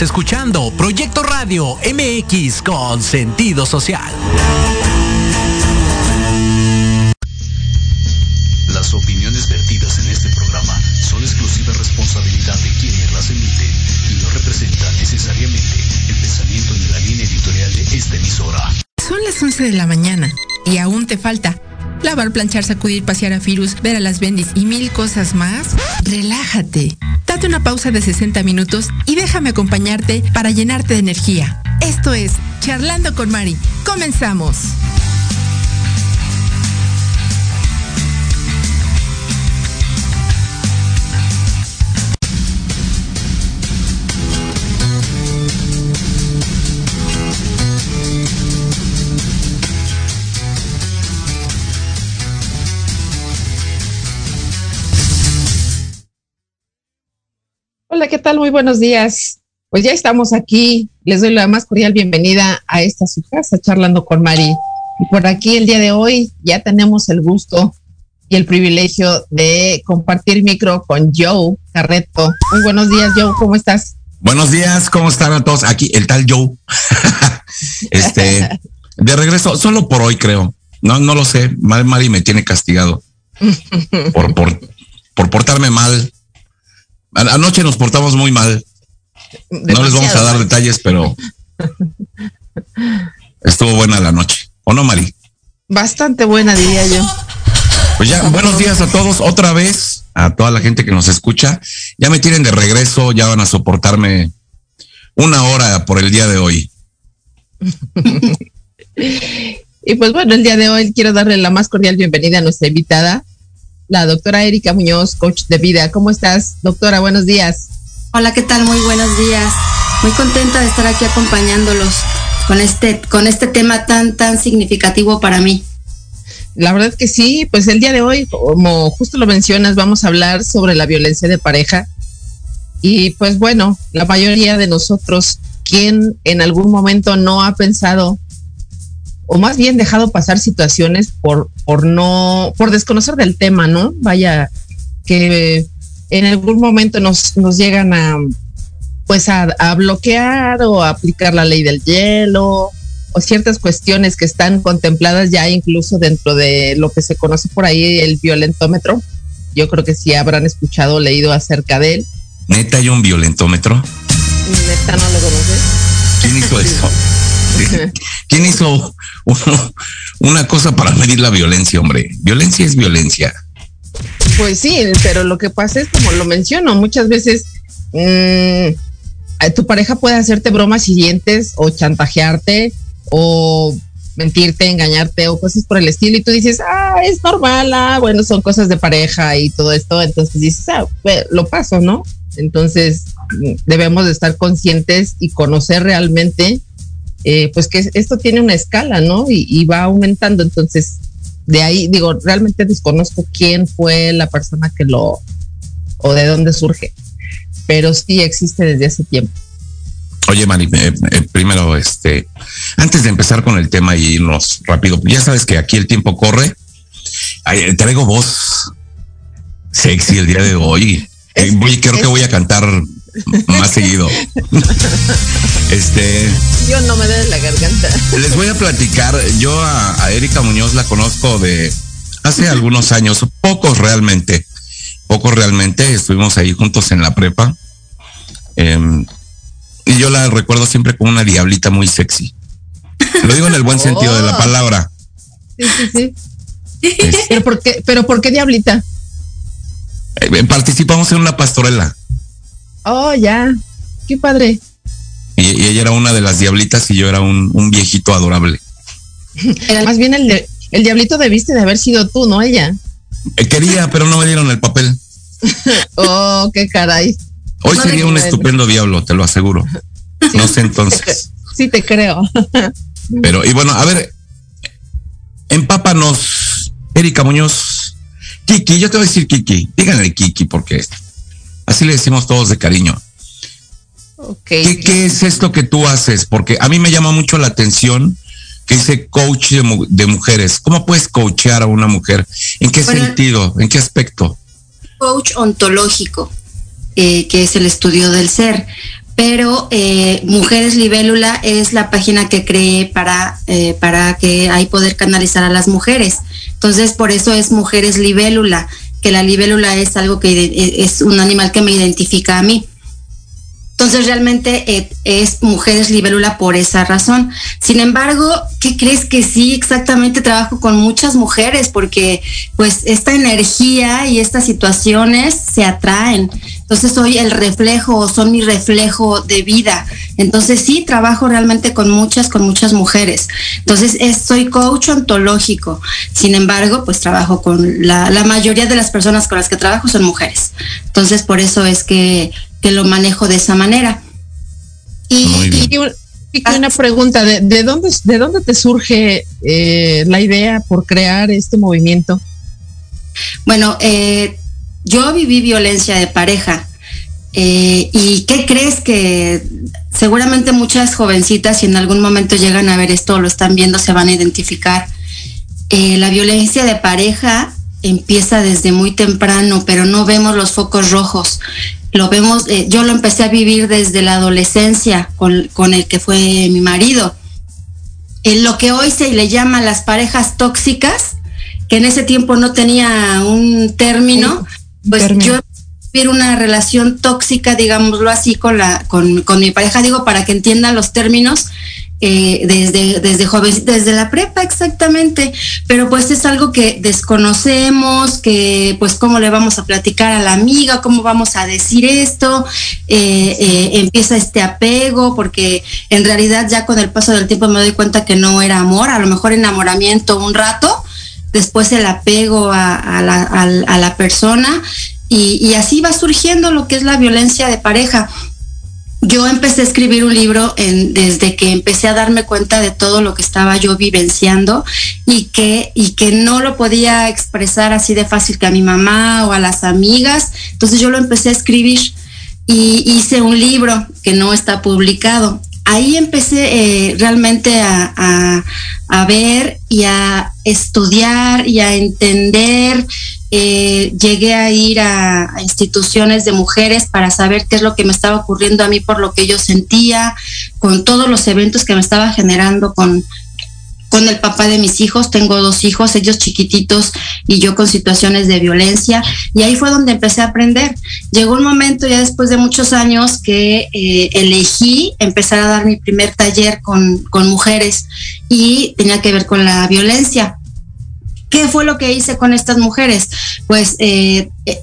Estás escuchando Proyecto Radio MX con sentido social. Las opiniones vertidas en este programa son exclusiva responsabilidad de quienes las emiten y no representan necesariamente el pensamiento ni la línea editorial de esta emisora. Son las 11 de la mañana y aún te falta lavar, planchar, sacudir, pasear a Virus, ver a las bendis y mil cosas más, relájate. Date una pausa de 60 minutos y déjame acompañarte para llenarte de energía. Esto es Charlando con Mari. Comenzamos. Hola, ¿qué tal? Muy buenos días. Pues ya estamos aquí. Les doy la más cordial bienvenida a esta su casa, charlando con Mari. Y por aquí el día de hoy ya tenemos el gusto y el privilegio de compartir micro con Joe Carreto. Muy buenos días, Joe. ¿Cómo estás? Buenos días, ¿cómo están a todos? Aquí el tal Joe. este, de regreso, solo por hoy creo. No, no lo sé. Mari me tiene castigado por, por, por portarme mal Anoche nos portamos muy mal. no les vamos a dar detalles, pero estuvo buena la noche. ¿O no, Mari? Bastante buena, diría yo. Pues ya, buenos días a todos otra vez, a toda la gente que nos escucha. Ya me tienen de regreso, ya van a soportarme una hora por el día de hoy. y pues bueno, el día de hoy quiero darle la más cordial bienvenida a nuestra invitada, la doctora Erika Muñoz, coach de vida. ¿Cómo estás, doctora? Buenos días. Hola, ¿qué tal? Muy buenos días. Muy contenta de estar aquí acompañándolos con este, con este tema tan, tan significativo para mí. La verdad que sí, pues el día de hoy, como justo lo mencionas, vamos a hablar sobre la violencia de pareja. Y pues bueno, la mayoría de nosotros, quien en algún momento no ha pensado o más bien dejado pasar situaciones por, por no, por desconocer del tema, ¿no? Vaya, que en algún momento nos, nos llegan a, pues a, bloquear o a aplicar la ley del hielo o ciertas cuestiones que están contempladas ya incluso dentro de lo que se conoce por ahí el violentómetro. Yo creo que sí habrán escuchado o leído acerca de él. ¿Neta hay un violentómetro? Neta no lo conoces. ¿Quién hizo eso? ¿Quién hizo una cosa para medir la violencia, hombre? Violencia es violencia. Pues sí, pero lo que pasa es como lo menciono, muchas veces mm, tu pareja puede hacerte bromas siguientes o chantajearte o mentirte, engañarte o cosas por el estilo y tú dices, ah, es normal, ah, bueno, son cosas de pareja y todo esto, entonces dices, ah, lo paso, ¿no? Entonces mm, debemos de estar conscientes y conocer realmente eh, pues que esto tiene una escala, ¿no? Y, va aumentando. Entonces, de ahí, digo, realmente desconozco quién fue la persona que lo, o de dónde surge, pero sí existe desde hace tiempo. Oye, Mari, eh, eh, primero, este, antes de empezar con el tema y irnos rápido, ya sabes que aquí el tiempo corre. traigo voz sexy el día de hoy. creo que voy a cantar más seguido. este. Yo no me de la garganta. Les voy a platicar. Yo a, Erika Muñoz la conozco de hace algunos años, pocos realmente. Pocos realmente. Estuvimos ahí juntos en la prepa. Em, y yo la recuerdo siempre como una diablita muy sexy. Lo digo en el buen sentido de la oh. palabra. Sí, sí, sí. ¿Pero, por qué, ¿Pero por qué diablita? Eh, participamos en una pastorela. Oh, ya. Qué padre. Y, ella era una de las diablitas y yo era un, viejito adorable. Más bien el, el diablito debiste de haber sido tú, no ella. Eh, quería, pero no me dieron el papel. oh, qué caray. Hoy sería un estupendo diablo, te lo aseguro. No sé entonces. Sí, te creo. Pero, y bueno, a ver, empápanos, Erika Muñoz. Kiki, yo te voy a decir Kiki. Díganle Kiki porque Así le decimos todos de cariño. ¿Qué, ¿Qué, es esto que tú haces? Porque a mí me llama mucho la atención que dice coach de, mujeres. ¿Cómo puedes coachear a una mujer? ¿En qué sentido? ¿En qué aspecto? Coach ontológico, eh, que es el estudio del ser. pero eh, Mujeres Libélula es la página que creé para, eh, para que hay poder canalizar a las mujeres. Entonces, por eso es Mujeres Libélula, que la libélula es algo que es un animal que me identifica a mí. Entonces realmente eh, es mujeres libélula por esa razón. Sin embargo, ¿qué crees que sí? Exactamente trabajo con muchas mujeres porque pues esta energía y estas situaciones se atraen. Entonces soy el reflejo, son mi reflejo de vida. Entonces sí, trabajo realmente con muchas, con muchas mujeres. Entonces soy coach ontológico. Sin embargo, pues trabajo con la, la mayoría de las personas con las que trabajo son mujeres. Entonces por eso es que que lo manejo de esa manera. Y, una pregunta, ¿de, dónde, ¿de dónde te surge eh, la idea por crear este movimiento? Bueno, eh, yo viví violencia de pareja. Eh, ¿Y qué crees que seguramente muchas jovencitas, si en algún momento llegan a ver esto, lo están viendo, se van a identificar? la violencia de pareja empieza desde muy temprano, pero no vemos los focos rojos lo vemos, eh, yo lo empecé a vivir desde la adolescencia con, el que fue mi marido. En lo que hoy se le llama las parejas tóxicas, que en ese tiempo no tenía un término, pues yo vivir una relación tóxica, digámoslo así, con la, con, con mi pareja, digo, para que entiendan los términos, eh, desde, desde joven, desde la prepa exactamente, pero pues es algo que desconocemos, que pues cómo le vamos a platicar a la amiga, cómo vamos a decir esto, eh, eh, empieza este apego, porque en realidad ya con el paso del tiempo me doy cuenta que no era amor, a lo mejor enamoramiento un rato, después el apego a, la, a la, persona y, así va surgiendo lo que es la violencia de pareja yo empecé a escribir un libro desde que empecé a darme cuenta de todo lo que estaba yo vivenciando y que, y que no lo podía expresar así de fácil que a mi mamá o a las amigas. Entonces yo lo empecé a escribir y hice un libro que no está publicado. Ahí empecé eh, realmente a, a ver y a estudiar y a entender eh, llegué a ir a, instituciones de mujeres para saber qué es lo que me estaba ocurriendo a mí por lo que yo sentía, con todos los eventos que me estaba generando con, con el papá de mis hijos. Tengo dos hijos, ellos chiquititos y yo con situaciones de violencia. Y ahí fue donde empecé a aprender. Llegó un momento ya después de muchos años que eh, elegí empezar a dar mi primer taller con, con mujeres y tenía que ver con la violencia ¿Qué fue lo que hice con estas mujeres? Pues, eh, eh,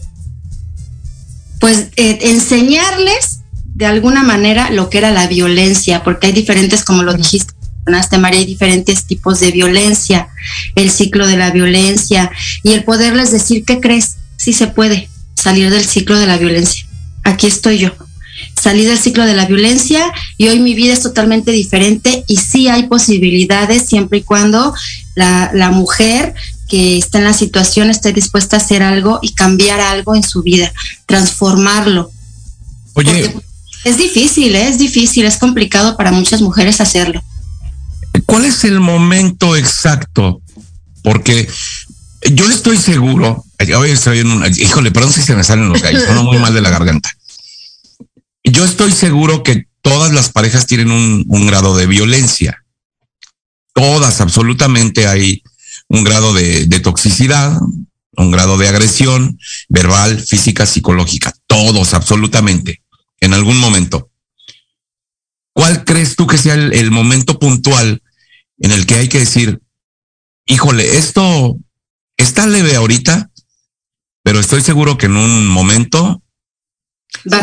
pues eh, enseñarles de alguna manera lo que era la violencia, porque hay diferentes, como lo dijiste, María, hay diferentes tipos de violencia, el ciclo de la violencia y el poderles decir, ¿qué crees? Sí se puede salir del ciclo de la violencia. Aquí estoy yo. Salí del ciclo de la violencia y hoy mi vida es totalmente diferente y sí hay posibilidades siempre y cuando la, la mujer que está en la situación esté dispuesta a hacer algo y cambiar algo en su vida, transformarlo. Oye. es difícil, ¿eh? es difícil, es complicado para muchas mujeres hacerlo. ¿Cuál es el momento exacto? Porque yo estoy seguro, híjole, perdón si se me salen los gallos, son muy mal de la garganta. Yo estoy seguro que todas las parejas tienen un grado de violencia. Todas, absolutamente hay un grado de, toxicidad, un grado de agresión verbal, física, psicológica, todos absolutamente, en algún momento. ¿Cuál crees tú que sea el, momento puntual en el que hay que decir, híjole, esto está leve ahorita, pero estoy seguro que en un momento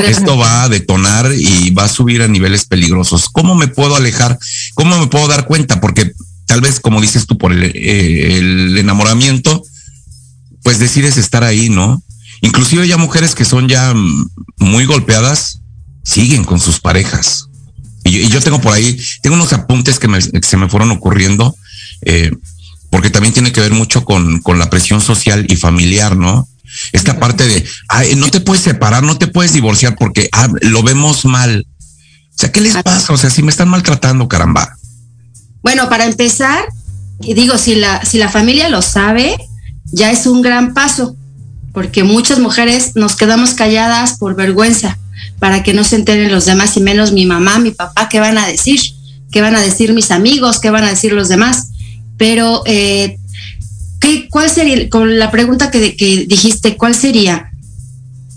esto va a detonar y va a subir a niveles peligrosos. ¿Cómo me puedo alejar? ¿Cómo me puedo dar cuenta? Porque tal vez, como dices tú, por eh, el, enamoramiento, pues decides estar ahí, ¿no? Inclusive ya mujeres que son ya muy golpeadas, siguen con sus parejas. Y yo, tengo por ahí, tengo unos apuntes que, se me fueron ocurriendo, eh, porque también tiene que ver mucho con, con la presión social y familiar, ¿no? Esta parte de, ay, no te puedes separar, no te puedes divorciar porque ah, lo vemos mal. O sea, ¿qué les pasa? O sea, si me están maltratando, caramba. Bueno, para empezar, digo, si la, si la familia lo sabe, ya es un gran paso, porque muchas mujeres nos quedamos calladas por vergüenza, para que no se enteren los demás y menos mi mamá, mi papá, qué van a decir, qué van a decir mis amigos, qué van a decir los demás. Pero, eh, ¿qué, ¿cuál sería, con la pregunta que, que dijiste, cuál sería?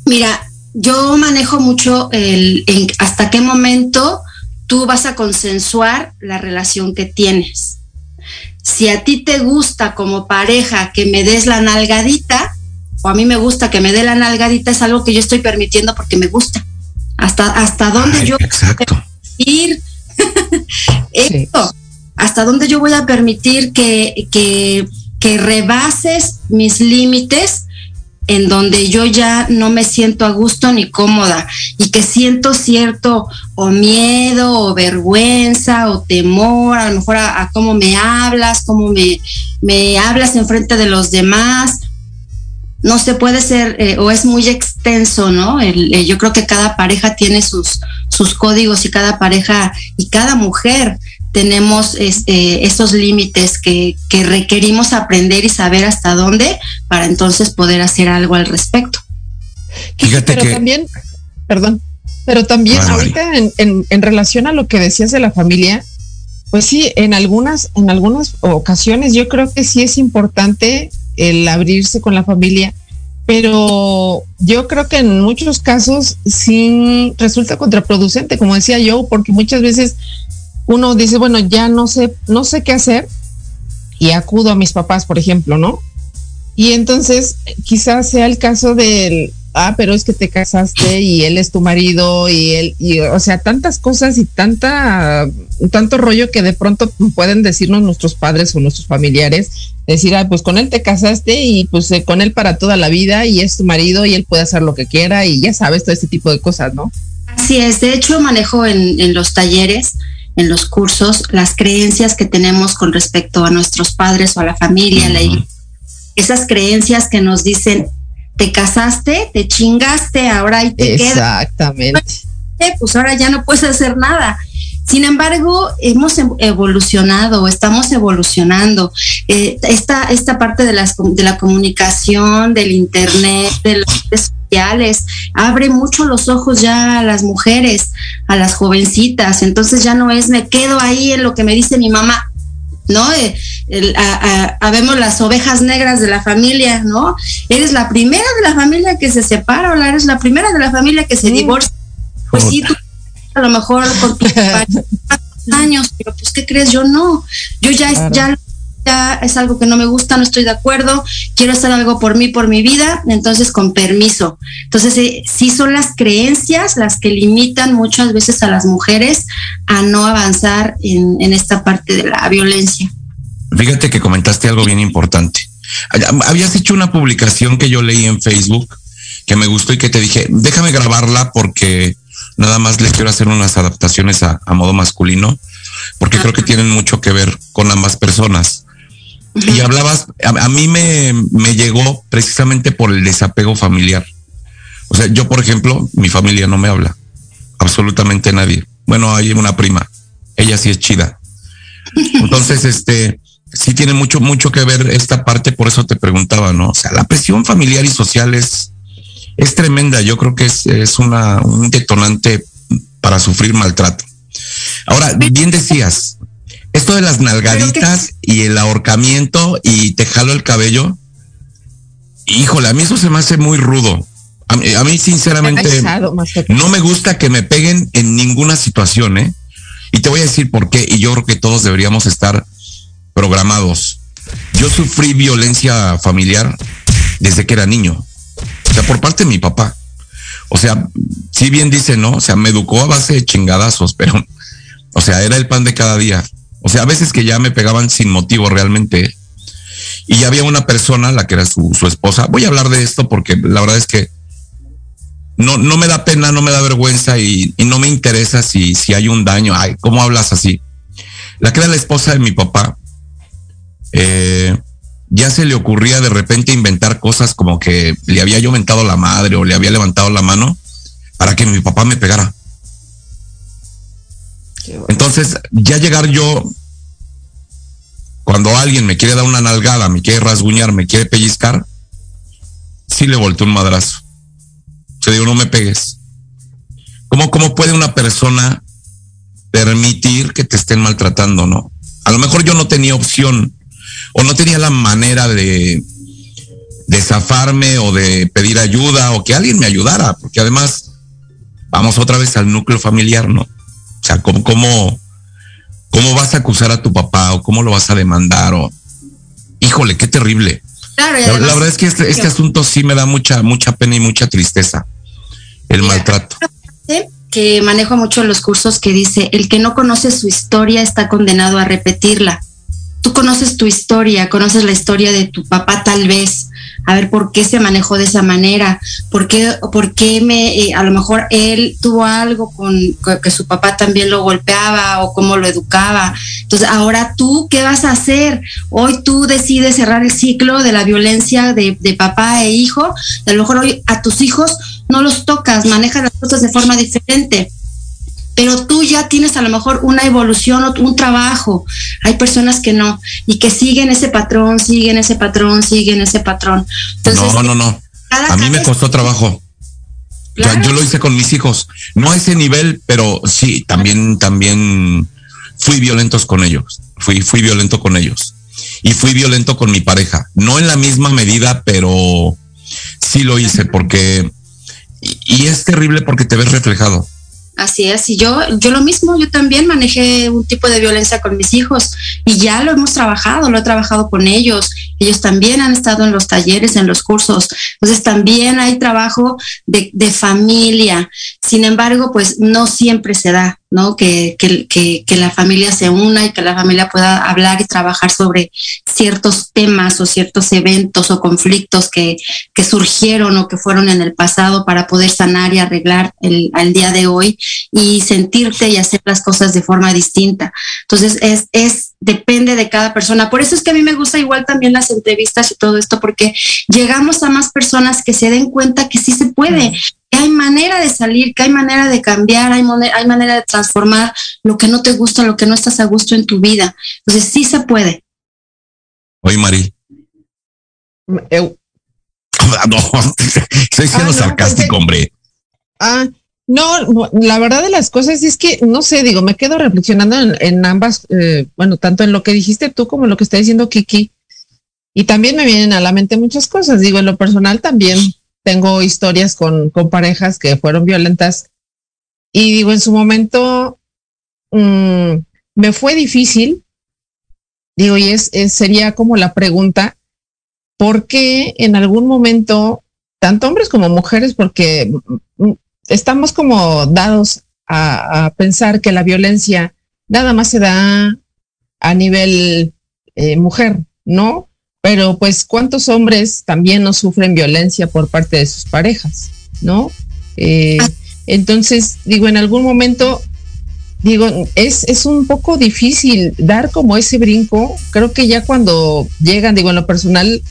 Mira, yo manejo mucho el hasta qué momento tú vas a consensuar la relación que tienes. Si a ti te gusta como pareja que me des la nalgadita, o a mí me gusta que me dé la nalgadita, es algo que yo estoy permitiendo porque me gusta. Hasta, hasta dónde yo exacto. ir esto, hasta dónde yo voy a permitir que, que, que rebases mis límites en donde yo ya no me siento a gusto ni cómoda y que siento cierto o miedo o vergüenza o temor, a lo mejor a, cómo me hablas, cómo me, me hablas en frente de los demás. No se puede ser, eh, o es muy extenso, ¿no? Eh, yo creo que cada pareja tiene sus, sus códigos y cada pareja y cada mujer tenemos este, estos límites que, requerimos aprender y saber hasta dónde para entonces poder hacer algo al respecto. Fíjate pero también, perdón, pero también ahorita en, en, relación a lo que decías de la familia, pues sí, en algunas, en algunas ocasiones yo creo que sí es importante el abrirse con la familia, pero yo creo que en muchos casos sí resulta contraproducente, como decía yo, porque muchas veces uno dice, bueno, ya no sé, no sé qué hacer y acudo a mis papás, por ejemplo, ¿no? Y entonces quizás sea el caso del, ah, pero es que te casaste y él es tu marido y él, y, o sea, tantas cosas y tanta, tanto rollo que de pronto pueden decirnos nuestros padres o nuestros familiares, decir, ah, pues con él te casaste y pues eh, con él para toda la vida y es tu marido y él puede hacer lo que quiera y ya sabes, todo este tipo de cosas, ¿no? Así es, de hecho manejo en, en los talleres en los cursos las creencias que tenemos con respecto a nuestros padres o a la familia, esas creencias que nos dicen, te casaste, te chingaste, ahora ahí te Exactamente. Pues ahora ya no puedes hacer nada. Sin embargo, hemos em, evolucionado, estamos evolucionando. Eh, esta, esta parte de, las, de la comunicación, del Internet, de las redes sociales, abre mucho los ojos ya a las mujeres, a las jovencitas. Entonces ya no es me quedo ahí en lo que me dice mi mamá. ¿No? Eh, habemos las ovejas negras de la familia, ¿no? Eres la primera de la familia que se separa o eres la primera de la familia que se divorcia. Pues sí, tú a lo mejor con tus años, pero pues ¿qué crees? Yo no, yo ya, ya, es algo que no me gusta, no estoy de acuerdo, quiero hacer algo por mí, por mi vida, entonces con permiso. Entonces eh, sí son las creencias las que limitan muchas veces a las mujeres a no avanzar en, en esta parte de la violencia. Fíjate que comentaste algo bien importante. Habías hecho una publicación que yo leí en Facebook que me gustó y que te dije, déjame grabarla porque Nada más le quiero hacer unas adaptaciones a, modo masculino, porque creo que tienen mucho que ver con ambas personas. Y hablabas, a, mí me, me, llegó precisamente por el desapego familiar. O sea, yo, por ejemplo, mi familia no me habla. Absolutamente nadie. Bueno, hay una prima. Ella sí es chida. Entonces, este, sí tiene mucho, mucho que ver esta parte, por eso te preguntaba, ¿no? O sea, la presión familiar y social es, es tremenda. Yo creo que es, es una, un detonante para sufrir maltrato. Ahora, bien decías, esto de las nalgaditas y el ahorcamiento y te jalo el cabello, híjole, a mí eso se me hace muy rudo. A mí, sinceramente, no me gusta que me peguen en ninguna situación, ¿eh? Y te voy a decir por qué, y yo creo que todos deberíamos estar programados. Yo sufrí violencia familiar desde que era niño sea, por parte de mi papá. O sea, si bien dice, ¿no? O sea, me educó a base de chingadazos, pero, o sea, era el pan de cada día. O sea, a veces que ya me pegaban sin motivo realmente. Y ya había una persona, la que era su, esposa. Voy a hablar de esto porque la verdad es que no, no me da pena, no me da vergüenza y, y no me interesa si, si hay un daño. Ay, ¿cómo hablas así? La que era la esposa de mi papá, eh, ya se le ocurría de repente inventar cosas como que le había yo mentado la madre o le había levantado la mano para que mi papá me pegara. Entonces, ya llegar yo, cuando alguien me quiere dar una nalgada, me quiere rasguñar, me quiere pellizcar, sí le volteó un madrazo. Se digo, no me pegues. ¿Cómo, ¿Cómo puede una persona permitir que te estén maltratando, no? A lo mejor yo no tenía opción o no tenía la manera de, de zafarme o de pedir ayuda o que alguien me ayudara, porque además vamos otra vez al núcleo familiar, ¿no? O sea, ¿cómo, cómo, cómo vas a acusar a tu papá o cómo lo vas a demandar o, híjole, qué terrible. Claro, la, verdad es que este, este, asunto sí me da mucha, mucha pena y mucha tristeza, el maltrato. Que manejo mucho los cursos que dice, el que no conoce su historia está condenado a repetirla. Tú conoces tu historia, conoces la historia de tu papá tal vez, a ver por qué se manejó de esa manera, por qué, por qué me, eh, a lo mejor él tuvo algo con que su papá también lo golpeaba o cómo lo educaba. Entonces, ahora tú, ¿qué vas a hacer? Hoy tú decides cerrar el ciclo de la violencia de, de papá e hijo, a lo mejor hoy a tus hijos no los tocas, manejas las cosas de forma diferente pero tú ya tienes a lo mejor una evolución o un trabajo. Hay personas que no y que siguen ese patrón, siguen ese patrón, siguen ese patrón. no, no, no. A mí me costó trabajo. yo lo hice con mis hijos, no a ese nivel, pero sí, también, también fui violentos con ellos. Fui, fui violento con ellos y fui violento con mi pareja. No en la misma medida, pero sí lo hice porque y es terrible porque te ves reflejado. Así es, y yo, yo lo mismo, yo también manejé un tipo de violencia con mis hijos y ya lo hemos trabajado, lo he trabajado con ellos, ellos también han estado en los talleres, en los cursos, entonces también hay trabajo de, de familia, sin embargo, pues no siempre se da, ¿no? Que, que, que, la familia se una y que la familia pueda hablar y trabajar sobre ciertos temas o ciertos eventos o conflictos que, que surgieron o que fueron en el pasado para poder sanar y arreglar el, al día de hoy y sentirte y hacer las cosas de forma distinta. Entonces, es, es, depende de cada persona. Por eso es que a mí me gusta igual también las entrevistas y todo esto, porque llegamos a más personas que se den cuenta que sí se puede, que hay manera de salir, que hay manera de cambiar, hay, hay manera de transformar lo que no te gusta, lo que no estás a gusto en tu vida. Entonces sí se puede. Oye, Mari. no, estoy siendo ah, sarcástico, hombre. Ah, no, la verdad de las cosas es que, no sé, digo, me quedo reflexionando en, ambas, eh, bueno, tanto en lo que dijiste tú como en lo que está diciendo Kiki. Y también me vienen a la mente muchas cosas. Digo, en lo personal también tengo historias con, con parejas que fueron violentas y digo, en su momento mm, me fue difícil, digo, y es, sería como la pregunta, ¿por qué en algún momento, tanto hombres como mujeres, porque mm, estamos como dados a, pensar que la violencia nada más se da a nivel eh, mujer, ¿no? Pero pues cuántos hombres también no sufren violencia por parte de sus parejas, ¿no? Eh, entonces, digo, en algún momento, digo, es, es un poco difícil dar como ese brinco. Creo que ya cuando llegan, digo, en lo personal,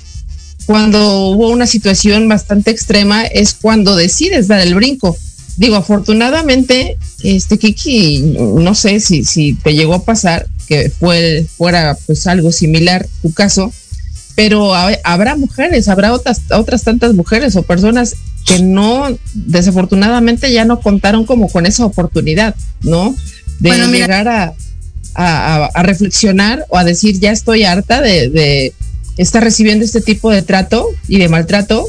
cuando hubo una situación bastante extrema, es cuando decides dar el brinco. Digo, afortunadamente, este Kiki, no sé si, si te llegó a pasar que fue, fuera pues algo similar tu caso, pero habrá mujeres, habrá otras, otras tantas mujeres o personas que no, desafortunadamente ya no contaron como con esa oportunidad, ¿no? De llegar a, a, reflexionar o a decir, ya estoy harta de, de estar recibiendo este tipo de trato y de maltrato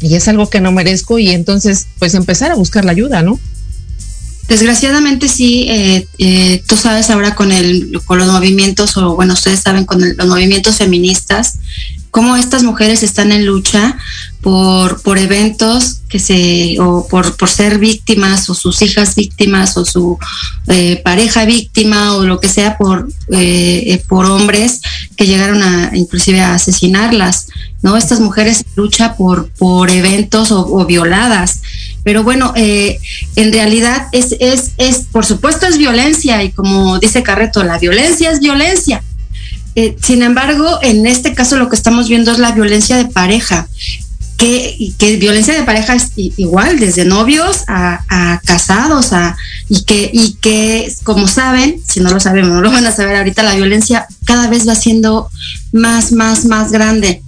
y es algo que no merezco y entonces pues empezar a buscar la ayuda, ¿no? Desgraciadamente sí, eh, eh, tú sabes ahora con, el, con los movimientos, o bueno, ustedes saben con los movimientos feministas, cómo estas mujeres están en lucha por, por eventos que se, o por, por ser víctimas, o sus hijas víctimas, o su eh, pareja víctima, o lo que sea, por, por hombres que llegaron a inclusive a asesinarlas, ¿no? Estas mujeres luchan por, por eventos o violadas. Pero bueno, eh, en realidad es, es, es, por supuesto es violencia y como dice Carreto, la violencia es violencia. Eh, sin embargo, en este caso lo que estamos viendo es la violencia de pareja, que, que violencia de pareja es igual, desde novios a, casados, a, y, que, y que, como saben, si no lo sabemos, no lo van a saber ahorita, la violencia cada vez va siendo más, más, más grande.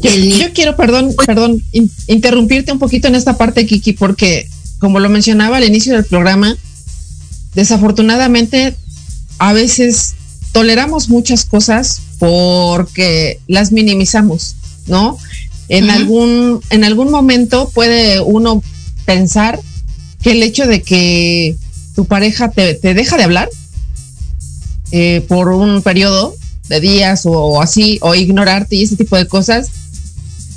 Yo, quiero, perdón, perdón, interrumpirte un poquito en esta parte, Kiki, porque como lo mencionaba al inicio del programa, desafortunadamente a veces toleramos muchas cosas porque las minimizamos, ¿no? En algún en algún momento puede uno pensar que el hecho de que tu pareja te, deja de hablar eh, por un periodo de días o, así, o ignorarte y ese tipo de cosas,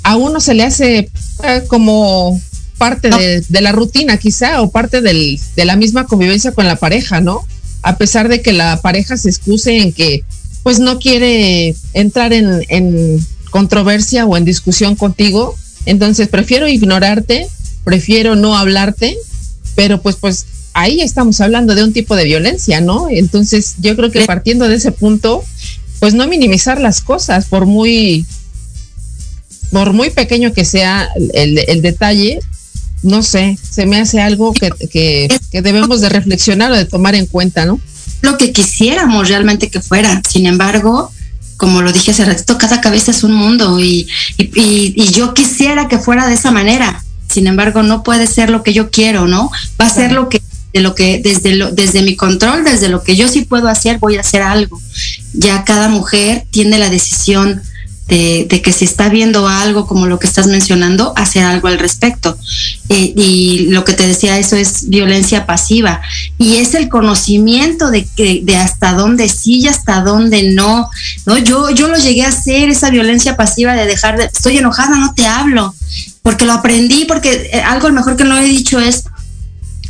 a uno se le hace eh, como parte de, la rutina quizá o parte del, de la misma convivencia con la pareja, ¿no? A pesar de que la pareja se excuse en que pues no quiere entrar en, en controversia o en discusión contigo, entonces prefiero ignorarte, prefiero no hablarte, pero pues pues ahí estamos hablando de un tipo de violencia, ¿no? Entonces yo creo que partiendo de ese punto, pues no minimizar las cosas por muy por muy pequeño que sea el, el detalle, no sé, se me hace algo que, que, debemos de reflexionar o de tomar en cuenta, ¿no? Lo que quisiéramos realmente que fuera. Sin embargo, como lo dije hace ratito, cada cabeza es un mundo y, y, yo quisiera que fuera de esa manera. Sin embargo, no puede ser lo que yo quiero, ¿no? Va a ser lo que de lo que desde lo, desde mi control, desde lo que yo sí puedo hacer, voy a hacer algo. Ya cada mujer tiene la decisión de, que si está viendo algo como lo que estás mencionando, hacer algo al respecto. Y lo que te decía, eso es violencia pasiva. Y es el conocimiento de, que, de hasta dónde sí y hasta dónde no. ¿no? Yo, yo lo llegué a hacer, esa violencia pasiva de dejar de, estoy enojada, no te hablo, porque lo aprendí, porque eh, algo mejor que no he dicho es,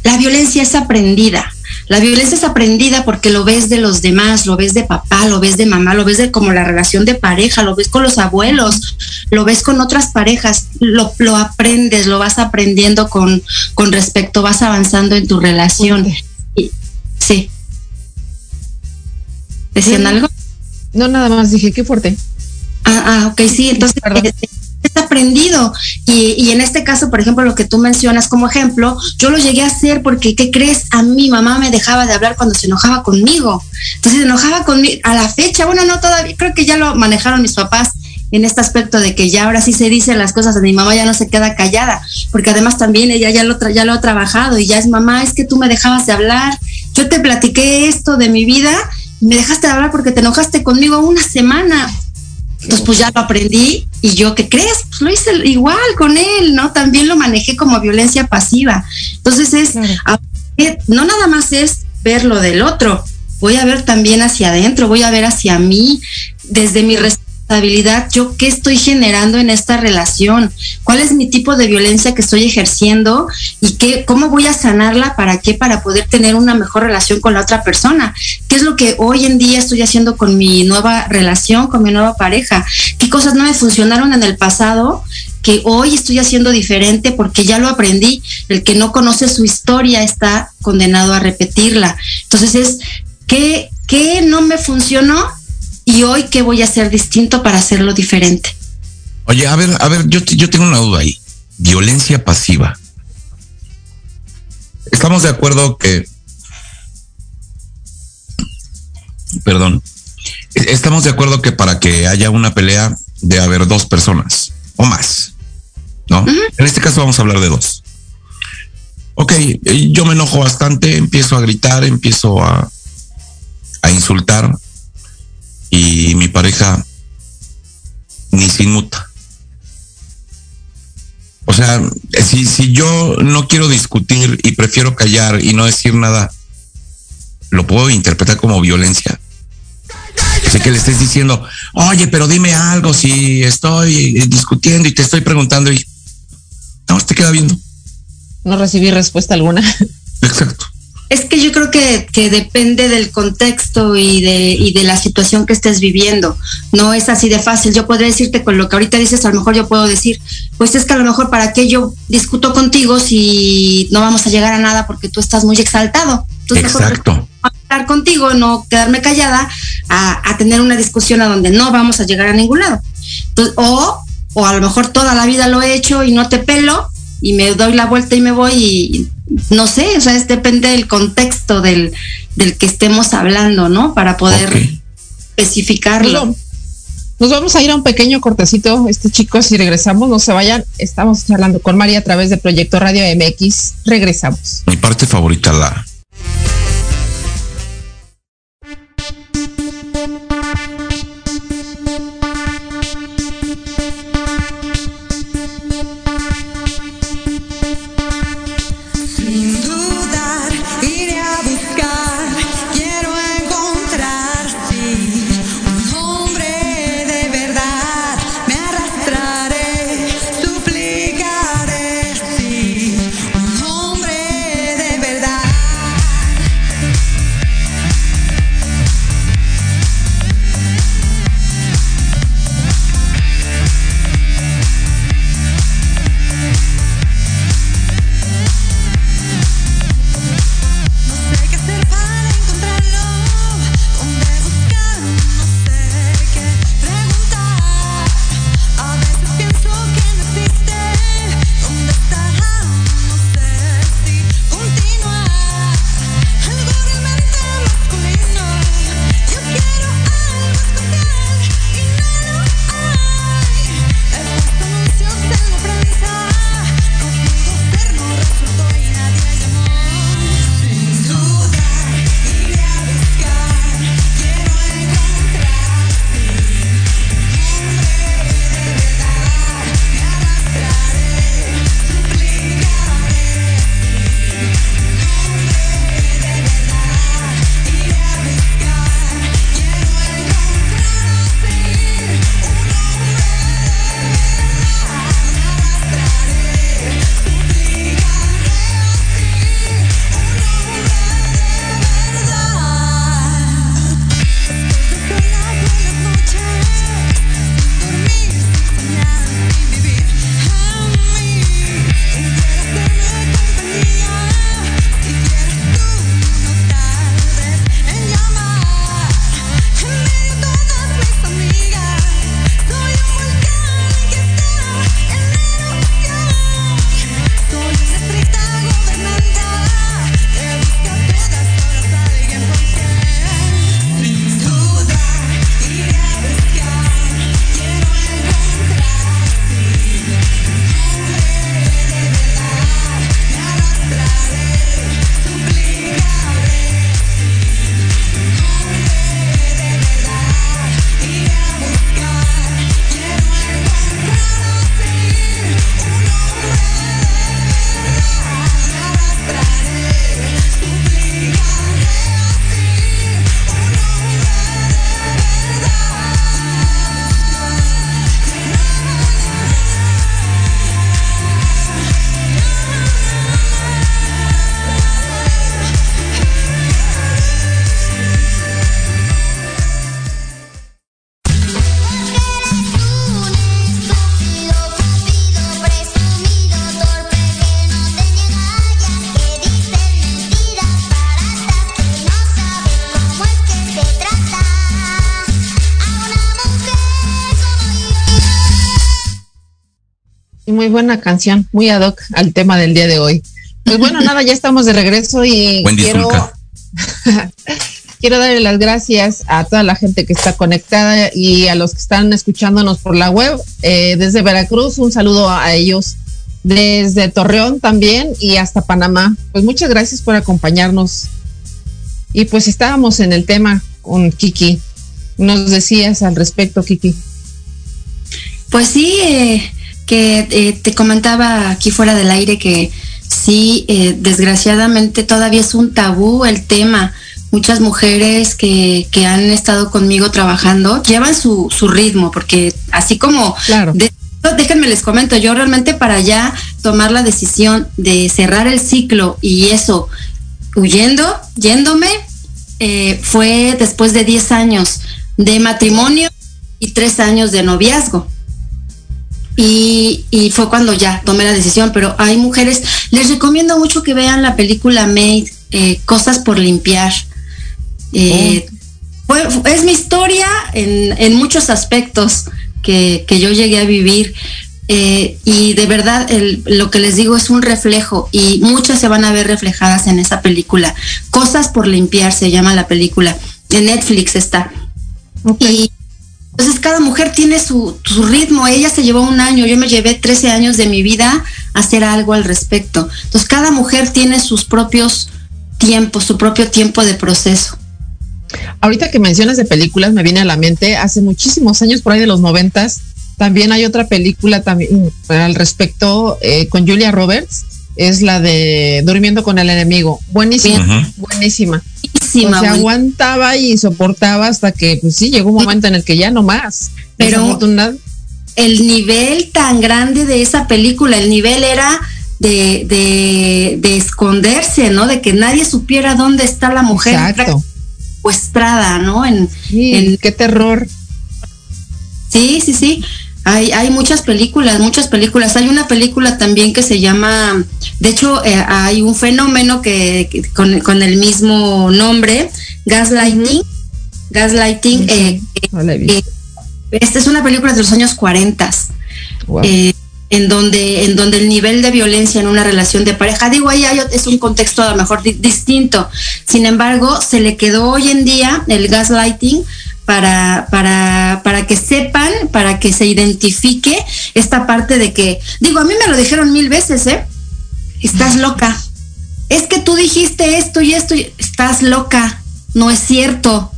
la violencia es aprendida. La violencia es aprendida porque lo ves de los demás, lo ves de papá, lo ves de mamá, lo ves de como la relación de pareja, lo ves con los abuelos, lo ves con otras parejas, lo, aprendes, lo vas aprendiendo con, con respecto, vas avanzando en tu relación. sí. ¿Decían algo? No, nada más dije, qué fuerte. Ah, ah, ok, sí, entonces es aprendido. Y, en este caso, por ejemplo, lo que tú mencionas como ejemplo, yo lo llegué a hacer porque, ¿qué crees? A mi mamá me dejaba de hablar cuando se enojaba conmigo. Entonces se enojaba conmigo a la fecha, bueno, no todavía, creo que ya lo manejaron mis papás en este aspecto de que ya ahora sí se dicen las cosas, mi mamá ya no se queda callada, porque además también ella ya lo, ya lo ha trabajado y ya es mamá, es que tú me dejabas de hablar, yo te platiqué esto de mi vida, me dejaste de hablar porque te enojaste conmigo una semana, entonces, pues ya lo aprendí y yo, ¿qué crees? Pues lo hice igual con él, ¿no? También lo manejé como violencia pasiva. Entonces es, no nada más es ver lo del otro, voy a ver también hacia adentro, voy a ver hacia mí, desde mi yo qué estoy generando en esta relación, cuál es mi tipo de violencia que estoy ejerciendo y qué, cómo voy a sanarla, para qué, para poder tener una mejor relación con la otra persona. ¿Qué es lo que hoy en día estoy haciendo con mi nueva relación, con mi nueva pareja? ¿Qué cosas no me funcionaron en el pasado que hoy estoy haciendo diferente porque ya lo aprendí. El que no conoce su historia está condenado a repetirla. Entonces es, ¿qué, qué no me funcionó? Y hoy qué voy a hacer distinto para hacerlo diferente. Oye, a ver, a ver, yo, yo tengo una duda ahí. Violencia pasiva. Estamos de acuerdo que... Perdón. Estamos de acuerdo que para que haya una pelea debe haber dos personas o más. ¿No? En este caso vamos a hablar de dos. Ok, yo me enojo bastante, empiezo a gritar, empiezo a, a insultar, y mi pareja ni se inmuta. O sea, si, si yo no quiero discutir y prefiero callar y no decir nada, lo puedo interpretar como violencia. Sé que le estés diciendo, oye, pero dime algo si estoy discutiendo y te estoy preguntando y no, te queda viendo. No recibí respuesta alguna. Exacto. Es que yo creo que, que, depende del contexto y de, y de la situación que estés viviendo. No es así de fácil. Yo podría decirte con lo que ahorita dices, a lo mejor yo puedo decir, pues es que a lo mejor para qué yo discuto contigo si no vamos a llegar a nada porque tú estás muy exaltado. Entonces, Exacto. hablar contigo, no quedarme callada, a, a, tener una discusión a donde no vamos a llegar a ningún lado. o, o a lo mejor toda la vida lo he hecho y no te pelo y me doy la vuelta y me voy y no sé, o sea, es, depende del contexto del, del que estemos hablando, ¿no? Para poder especificarlo. Nos vamos a ir a un pequeño cortecito, este chicos, y regresamos, no se vayan. Estamos charlando con María a través de Proyecto Radio MX. Regresamos. Mi parte favorita, la buena canción, muy ad hoc al tema del día de hoy. Pues bueno, nada, ya estamos de regreso y quiero, quiero darle las gracias a toda la gente que está conectada y a los que están escuchándonos por la web. Eh, desde Veracruz, un saludo a ellos. Desde Torreón también y hasta Panamá. Pues muchas gracias por acompañarnos. Y pues estábamos en el tema con Kiki. Nos decías al respecto, Kiki. Pues sí, eh, que eh, te comentaba aquí fuera del aire que sí, eh, desgraciadamente todavía es un tabú el tema. Muchas mujeres que, que han estado conmigo trabajando llevan su, su ritmo, porque así como... Claro. déjenme les comento, yo realmente para ya tomar la decisión de cerrar el ciclo y eso, huyendo, yéndome, eh, fue después de 10 años de matrimonio y 3 años de noviazgo. Y, fue cuando ya tomé la decisión, pero hay mujeres, les recomiendo mucho que vean la película Made, eh, Cosas por limpiar. Eh, es mi historia en, muchos aspectos que, yo llegué a vivir. Eh, y de verdad lo que les digo es un reflejo y muchas se van a ver reflejadas en esa película. Cosas por limpiar se llama la película. En Netflix está. Y Entonces cada mujer tiene su, su, ritmo. Ella se llevó un año, yo me llevé 13 años de mi vida a hacer algo al respecto. Entonces cada mujer tiene sus propios tiempos, su propio tiempo de proceso. Ahorita que mencionas de películas, me viene a la mente, hace muchísimos años, por ahí de los noventas, también hay otra película también al respecto eh, con Julia Roberts, es la de Durmiendo con el enemigo. Buenísima, buenísima. se aguantaba y soportaba hasta que, pues sí, llegó un momento en el que ya no más. Pero el nivel tan grande de esa película, el nivel era de, de, esconderse, ¿no? De que nadie supiera dónde está la mujer. Exacto. ¿no? En, en, qué terror. Sí, sí, sí. Hay, hay muchas películas, muchas películas. Hay una película también que se llama, de hecho, eh, hay un fenómeno que, con, el mismo nombre, gaslighting. Gaslighting. Eh, eh, esta es una película de los años 40. en donde, en donde el nivel de violencia en una relación de pareja, digo, ahí es un contexto a lo mejor distinto. Sin embargo, se le quedó hoy en día el gaslighting para, para, para que sepan, para que se identifique esta parte de que, digo, a mí me lo dijeron mil veces, ¿eh? Estás loca. Es que tú dijiste esto y esto, y estás loca, no es cierto.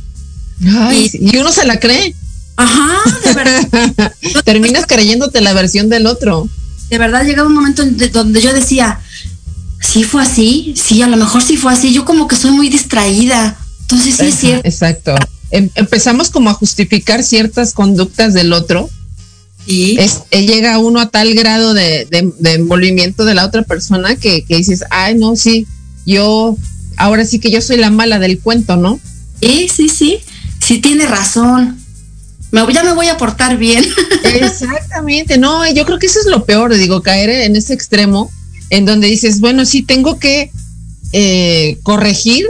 y, uno se la cree. Ajá, de verdad. Terminas creyéndote la versión del otro. De verdad llegaba un momento donde yo decía, sí fue así, sí, a lo mejor sí fue así, yo como que soy muy distraída. Entonces sí es cierto. Exacto. Em, empezamos como a justificar ciertas conductas del otro. Y es, eh, llega uno a tal grado de, envolvimiento de la otra persona que, dices, ay, no, sí, yo, ahora sí que yo soy la mala del cuento, ¿no? Sí, sí, sí, sí tiene razón. Me, ya me voy a portar bien. Exactamente, no, yo creo que eso es lo peor, digo, caer en ese extremo en donde dices, bueno, sí tengo que eh, corregir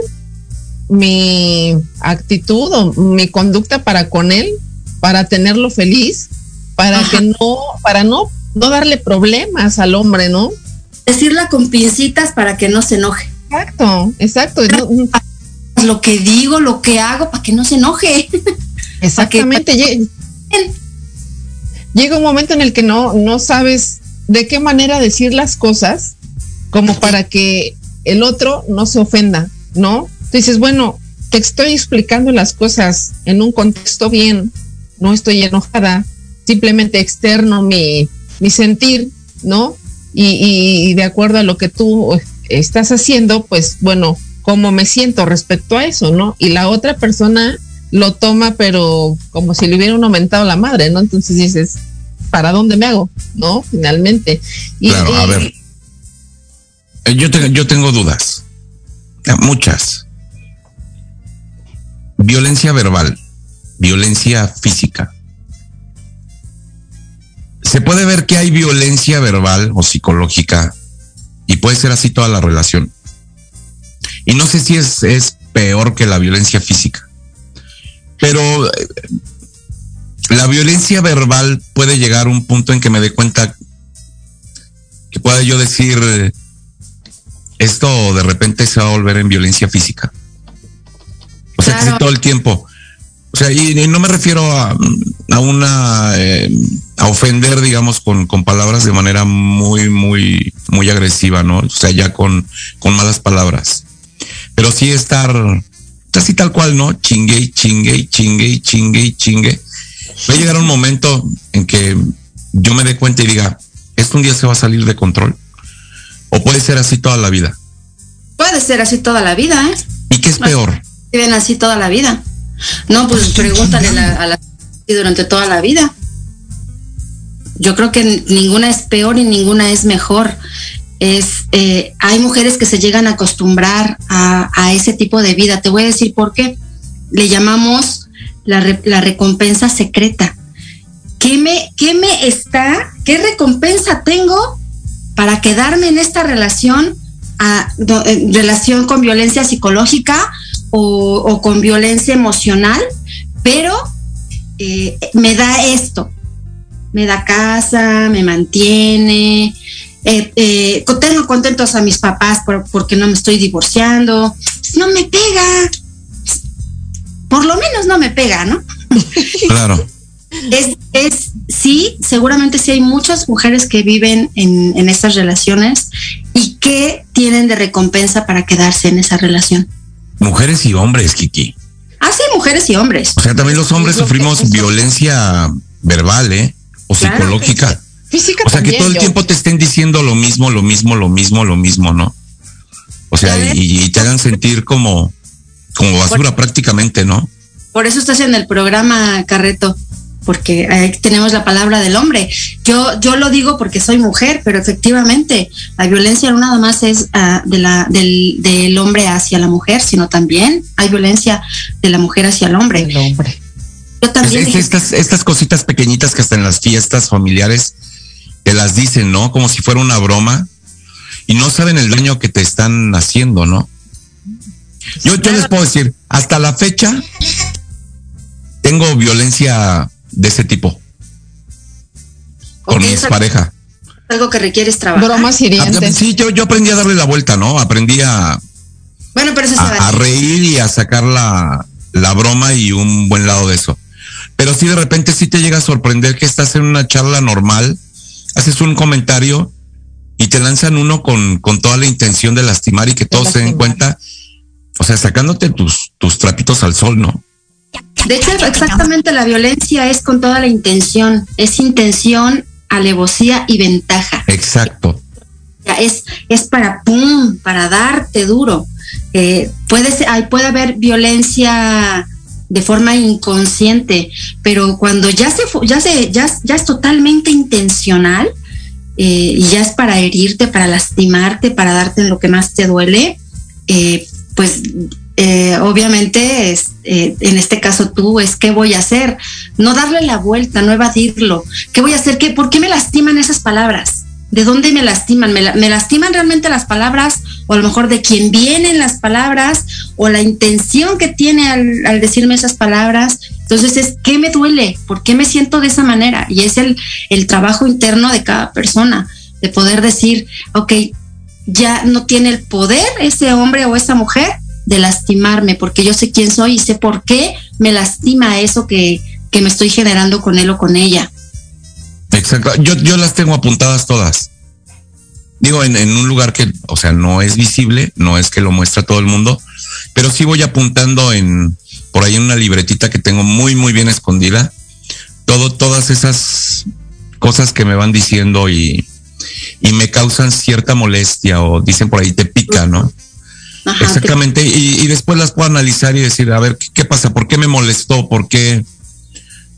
mi actitud o mi conducta para con él, para tenerlo feliz, para que no, para no, no darle problemas al hombre, ¿no? Decirla con pincitas para que no se enoje. Exacto, exacto. lo que digo, lo que hago, para que no se enoje. Exactamente. Llega un momento en el que no, no sabes de qué manera decir las cosas como para que el otro no se ofenda, ¿no? Dices, bueno, te estoy explicando las cosas en un contexto bien, no estoy enojada, simplemente externo mi, mi sentir, ¿no? Y, de acuerdo a lo que tú estás haciendo, pues bueno, cómo me siento respecto a eso, ¿no? Y la otra persona lo toma, pero como si le hubiera aumentado la madre, ¿no? Entonces dices, ¿para dónde me hago? ¿No? Finalmente. Y, claro, a ver. Eh, yo, yo tengo dudas. Muchas violencia verbal, violencia física. Se puede ver que hay violencia verbal o psicológica y puede ser así toda la relación. Y no sé si es, peor que la violencia física, pero eh, la violencia verbal puede llegar a un punto en que me dé cuenta que pueda yo decir esto de repente se va a volver en violencia física. O sea, que todo el tiempo. O sea, y, no me refiero a, a una, eh, a ofender, digamos, con, con, palabras de manera muy, muy, muy agresiva, ¿no? O sea, ya con, con malas palabras. Pero sí estar así tal cual, ¿no? Chingue, chingue, chingue, chingue, chingue. Va a llegar un momento en que yo me dé cuenta y diga, esto un día se va a salir de control. O puede ser así toda la vida. Puede ser así toda la vida, ¿eh? ¿Y qué es peor? Viven así toda la vida. No, pues pregúntale a la durante toda la vida. Yo creo que ninguna es peor y ninguna es mejor. Es, eh, hay mujeres que se llegan a acostumbrar a, ese tipo de vida. Te voy a decir por qué. Le llamamos la, la recompensa secreta. ¿Qué me, ¿Qué me está? ¿Qué recompensa tengo para quedarme en esta relación, a, relación con violencia psicológica o, con violencia emocional, pero eh, me da esto, me da casa, me mantiene, eh, eh, tengo contentos a mis papás porque no me estoy divorciando, no me pega, por lo menos no me pega, ¿no? Claro. es, es, sí, seguramente sí hay muchas mujeres que viven en, en estas relaciones y que tienen de recompensa para quedarse en esa relación. Mujeres y hombres, Kiki. Ah, sí, mujeres y hombres. O sea, también los hombres sufrimos violencia verbal, ¿eh? O Claro, psicológica. Física O sea, que todo el yo. tiempo te estén diciendo lo mismo, lo mismo, lo mismo, lo mismo, ¿no? O sea, y te hagan sentir como, como basura prácticamente, ¿no? Por eso estás en el programa, Carreto, porque ahí tenemos la palabra del hombre. Yo, yo lo digo porque soy mujer, pero efectivamente la violencia no nada más es ah, de la, del, del hombre hacia la mujer, sino también hay violencia de la mujer hacia el hombre. El hombre. Yo también es estas, estas cositas pequeñitas que hasta en las fiestas familiares te las dicen, ¿no? Como si fuera una broma y no saben el daño que te están haciendo, ¿no? Yo, yo les puedo decir, hasta la fecha tengo violencia de ese tipo con Ok, mi es pareja. algo que requieres trabajar. Bromas hirientes. Sí, yo, yo aprendí a darle la vuelta, ¿no? Aprendí a, Bueno, pero eso a, reír y a sacar la, la broma y un buen lado de eso. Pero si de repente sí te llega a sorprender que estás en una charla normal, haces un comentario y te lanzan uno con, con toda la intención de lastimar y que todos se den cuenta, o sea, sacándote tus, tus trapitos al sol, ¿no? De hecho, exactamente la violencia es con toda la intención, es intención, alevosía y ventaja. Exacto. Es, es para pum, para darte duro. Eh, puede, ser, hay- puede haber violencia de forma inconsciente, pero cuando ya se ya se ya, ya es totalmente intencional eh, y ya es para herirte, para lastimarte, para darte en lo que más te duele, eh, pues eh, obviamente es, eh, en este caso tú es qué voy a hacer, no darle la vuelta, no evadirlo, qué voy a hacer, ¿Qué, por qué me lastiman esas palabras, de dónde me lastiman, ¿Me, la- me lastiman realmente las palabras o a lo mejor de quién vienen las palabras o la intención que tiene al, al decirme esas palabras. Entonces es, ¿qué me duele? ¿Por qué me siento de esa manera? Y es el, el trabajo interno de cada persona, de poder decir, ok, ya no tiene el poder ese hombre o esa mujer de lastimarme, porque yo sé quién soy y sé por qué me lastima eso que, que me estoy generando con él o con ella. Exacto. Yo, yo las tengo apuntadas todas. Digo, en, en un lugar que, o sea, no es visible, no es que lo muestra todo el mundo, pero sí voy apuntando en, por ahí en una libretita que tengo muy, muy bien escondida, todo, todas esas cosas que me van diciendo y, y me causan cierta molestia o dicen por ahí te pica, ¿no? Exactamente. Y, después las puedo analizar y decir, a ver, ¿qué, pasa? ¿Por qué me molestó? ¿Por qué,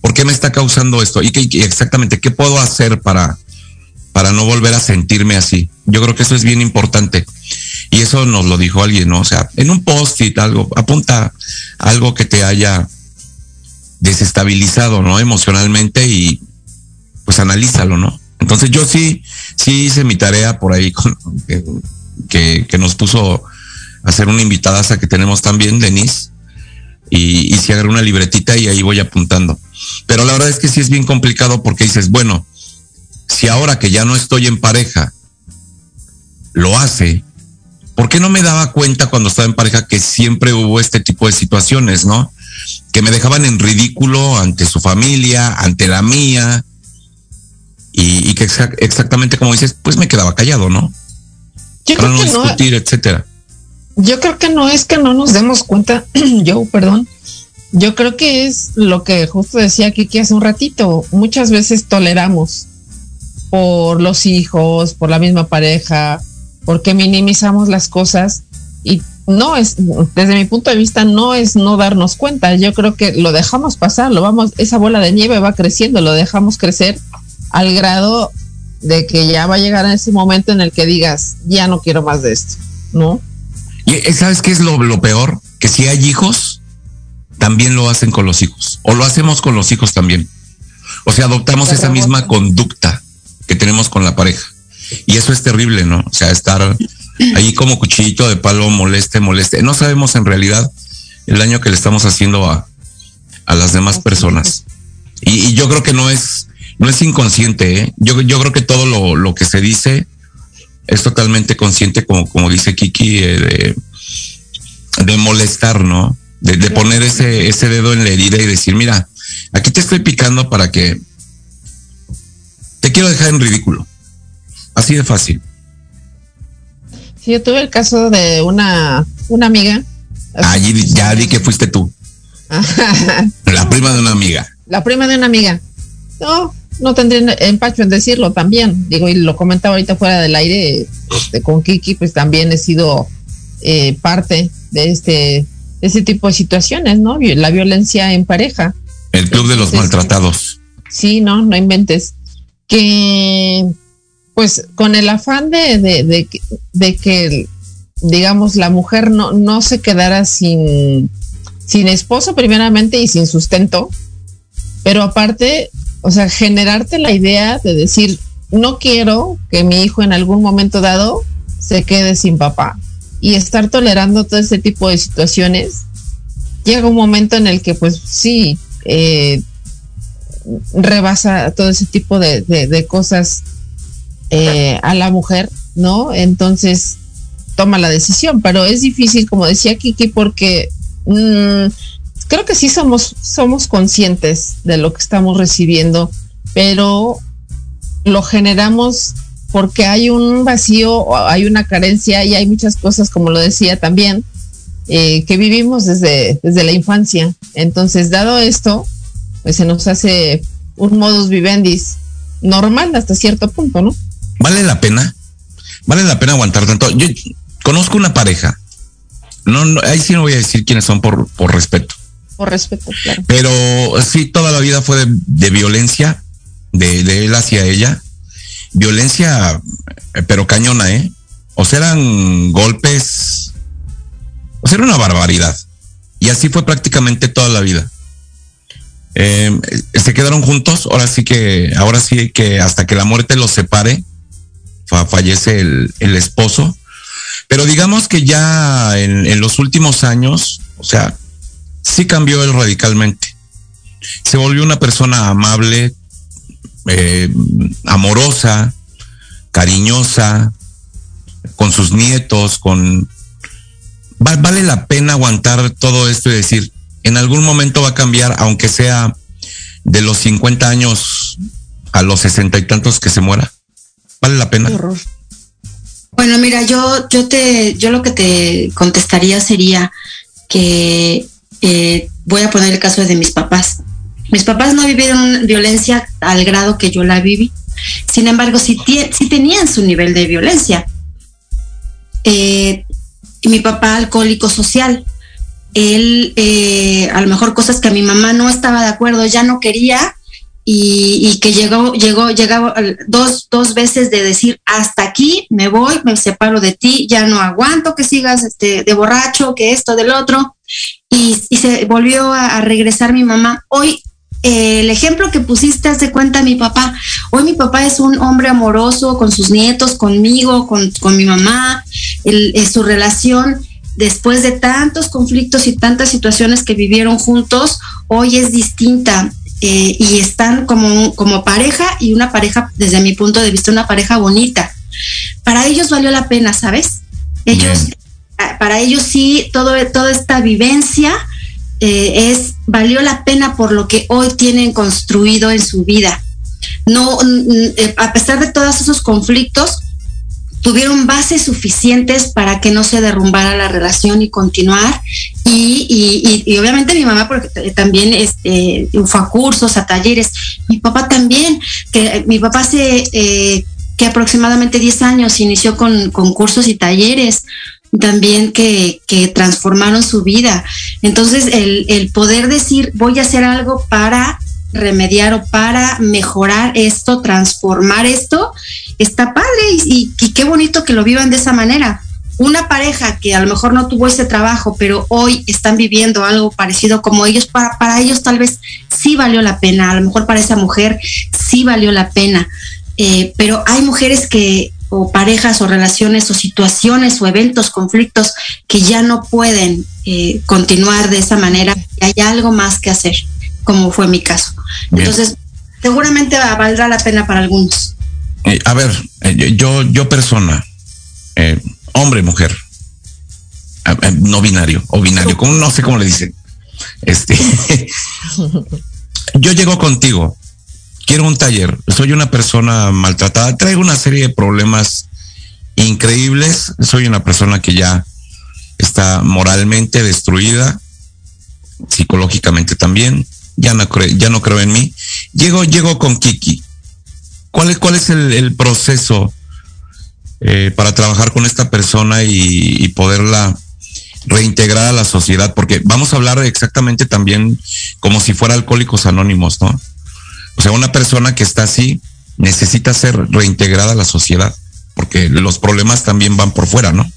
por qué me está causando esto? Y, qué- exactamente, ¿qué puedo hacer para, para no volver a sentirme así? Yo creo que eso es bien importante. Y eso nos lo dijo alguien, ¿no? O sea, en un post-it, algo, apunta algo que te haya desestabilizado, ¿no? Emocionalmente y pues analízalo, ¿no? Entonces yo sí, sí hice mi tarea por ahí que, que, nos puso hacer una invitada que tenemos también, Denise, y, y si agarré una libretita y ahí voy apuntando. Pero la verdad es que sí es bien complicado porque dices, bueno, si ahora que ya no estoy en pareja, lo hace, ¿por qué no me daba cuenta cuando estaba en pareja que siempre hubo este tipo de situaciones, no? Que me dejaban en ridículo ante su familia, ante la mía, y, y que exa- exactamente como dices, pues me quedaba callado, ¿no? Yo Para creo no que no, discutir, etcétera. Yo creo que no es que no nos demos cuenta, yo, perdón. Yo creo que es lo que justo decía Kiki hace un ratito. Muchas veces toleramos por los hijos, por la misma pareja, porque minimizamos las cosas y no es, desde mi punto de vista, no es no darnos cuenta. Yo creo que lo dejamos pasar, lo vamos, esa bola de nieve va creciendo, lo dejamos crecer al grado de que ya va a llegar ese momento en el que digas, ya no quiero más de esto, ¿no? Y eh, ¿sabes qué es lo, lo peor? Que si hay hijos, también lo hacen con los hijos. O lo hacemos con los hijos también. O sea, adoptamos esa misma conducta que tenemos con la pareja. Y eso es terrible, ¿no? O sea, estar ahí como cuchillito de palo, moleste, moleste. No sabemos en realidad el daño que le estamos haciendo a, a las demás personas. Y, y yo creo que no es, no es inconsciente, ¿eh? Yo, yo creo que todo lo, lo que se dice es totalmente consciente, como, como dice Kiki, eh, de, de molestar, ¿no? De, de poner ese, ese dedo en la herida y decir, mira, Aquí te estoy picando para que te quiero dejar en ridículo. Así de fácil. Sí, yo tuve el caso de una, una amiga. Allí ya di que fuiste tú. La prima de una amiga. La prima de una amiga. No, no tendría empacho en decirlo también. Digo, y lo comentaba ahorita fuera del aire este, con Kiki, pues también he sido eh, parte de este, este tipo de situaciones, ¿no? La violencia en pareja. El club de los maltratados. Sí, no, no inventes. Que, pues, con el afán de, de, de, que, digamos, la mujer no, no se quedara sin, sin esposo primeramente y sin sustento, pero aparte o sea, generarte la idea de decir, no quiero que mi hijo en algún momento dado se quede sin papá. Y estar tolerando todo este tipo de situaciones, llega un momento en el que pues sí, eh, rebasa todo ese tipo de, cosas eh, a la mujer, ¿no? Entonces toma la decisión, pero es difícil, como decía Kiki, porque mm, creo que sí somos, somos conscientes de lo que estamos recibiendo, pero lo generamos porque hay un vacío, hay una carencia y hay muchas cosas, como lo decía también, eh, que vivimos desde, desde la infancia. Entonces, dado esto, pues se nos hace un modus vivendis normal hasta cierto punto, ¿no? ¿Vale la pena? ¿Vale la pena aguantar tanto? Yo conozco una pareja. No, no ahí sí no voy a decir quiénes son por, por respeto. Por respeto, claro. Pero sí, toda la vida fue de, violencia, de, él hacia ella. Violencia, eh, pero cañona, ¿eh? O sea, eran golpes, o sea, era una barbaridad. Y así fue prácticamente toda la vida. Eh, se quedaron juntos, ahora sí que, ahora sí que hasta que la muerte los separe, fallece el, esposo. Pero digamos que ya en los últimos años, o sea, sí cambió él radicalmente. Se volvió una persona amable, eh, amorosa, cariñosa, con sus nietos, con... vale la pena aguantar todo esto y decir, en algún momento va a cambiar, aunque sea de los 50 años a los sesenta y tantos que se muera. Vale la pena. Bueno, mira, yo, yo te, yo lo que te contestaría sería que eh, voy a poner el caso de mis papás. Mis papás no vivieron violencia al grado que yo la viví. Sin embargo, sí, tenían su nivel de violencia. Eh, mi papá alcohólico social. Él, eh, a lo mejor cosas que a mi mamá no estaba de acuerdo, ya no quería, y, que llegó, llegó, llegaba dos, dos veces de decir, hasta aquí me voy, me separo de ti, ya no aguanto que sigas este, de borracho, que esto, del otro. Y, se volvió a, regresar mi mamá. Hoy eh, el ejemplo que pusiste hace cuenta mi papá. Hoy mi papá es un hombre amoroso con sus nietos, conmigo, con, mi mamá. su relación después de tantos conflictos y tantas situaciones que vivieron juntos, hoy es distinta. Eh, y están como, como pareja y una pareja, desde mi punto de vista, una pareja bonita. Para ellos valió la pena, ¿sabes? Ellos, para ellos sí, todo, toda esta vivencia eh, es, valió la pena por lo que hoy tienen construido en su vida. No, eh, a pesar de todos esos conflictos, tuvieron bases suficientes para que no se derrumbara la relación y continuar. Y, y, obviamente mi mamá porque también este, fue a cursos, a talleres. Mi papá también, que mi papá hace eh, que aproximadamente 10 años inició con, con cursos y talleres también que, que, transformaron su vida. Entonces, el, el poder decir, voy a hacer algo para remediar o para mejorar esto, transformar esto, está padre y, qué bonito que lo vivan de esa manera. Una pareja que a lo mejor no tuvo ese trabajo, pero hoy están viviendo algo parecido como ellos, para, para ellos tal vez sí valió la pena, a lo mejor para esa mujer sí valió la pena, eh, pero hay mujeres que, o parejas o relaciones o situaciones o eventos, conflictos que ya no pueden eh, continuar de esa manera y hay algo más que hacer como fue mi caso. Entonces, seguramente valdrá la pena para algunos. Eh, a ver, eh, yo, yo persona, hombre, mujer, no binario o binario, como no sé cómo le dicen. Este, yo llego contigo, quiero un taller, soy una persona maltratada, traigo una serie de problemas increíbles, soy una persona que ya está moralmente destruida, psicológicamente también, ya no, creo, ya no creo en mí. Llego, llego con Kiki. ¿Cuál es, cuál es el, proceso eh, para trabajar con esta persona y, poderla reintegrar a la sociedad? Porque vamos a hablar exactamente también como si fuera alcohólicos anónimos, ¿no? O sea, una persona que está así necesita ser reintegrada a la sociedad, porque los problemas también van por fuera, ¿no?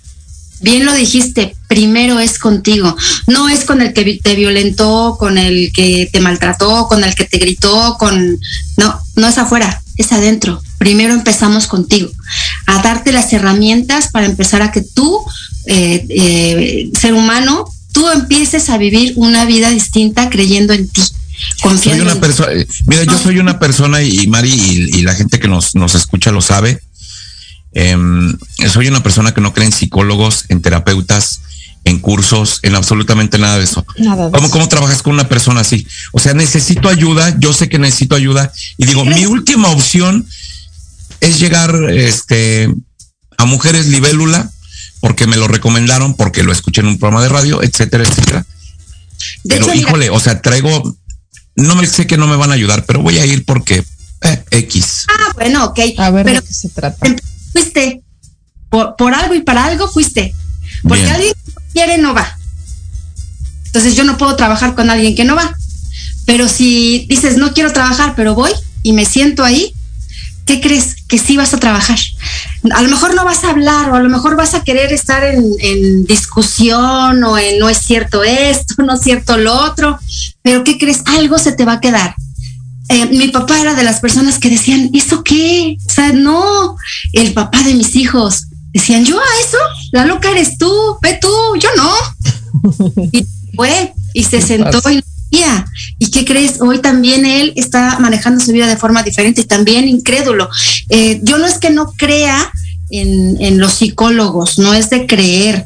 bien lo dijiste, primero es contigo, no es con el que te violentó, con el que te maltrató, con el que te gritó, con... No, no es afuera, es adentro. Primero empezamos contigo, a darte las herramientas para empezar a que tú, eh, eh, ser humano, tú empieces a vivir una vida distinta creyendo en ti. Soy una persona, mira, yo soy una persona y, Mari y, la gente que nos, nos escucha lo sabe Em, soy una persona que no cree en psicólogos, en terapeutas, en cursos, en absolutamente nada de eso. ¿Cómo, ¿Cómo trabajas con una persona así? O sea, necesito ayuda, yo sé que necesito ayuda y digo, mi última opción es llegar este, a mujeres libélula porque me lo recomendaron, porque lo escuché en un programa de radio, etcétera, etcétera. pero híjole, o sea, traigo, no me sé que no me van a ayudar, pero voy a ir porque eh, X. Ah, bueno, ok. A ver de qué se trata fuiste. Por, algo y para algo fuiste. Porque alguien que no quiere no va. Entonces yo no puedo trabajar con alguien que no va. Pero si dices, no quiero trabajar, pero voy y me siento ahí, ¿qué crees? Que sí vas a trabajar. A lo mejor no vas a hablar o a lo mejor vas a querer estar en, en, discusión o en no es cierto esto, no es cierto lo otro, pero ¿qué crees? Algo se te va a quedar. Eh, mi papá era de las personas que decían, ¿eso qué? O sea, no, el papá de mis hijos. Decían, yo a eso, la loca eres tú, ve tú, yo no. y fue, y se sentó y ¿Y qué crees? Hoy también él está manejando su vida de forma diferente y también incrédulo. Eh, yo no es que no crea en, en los psicólogos, no es de creer,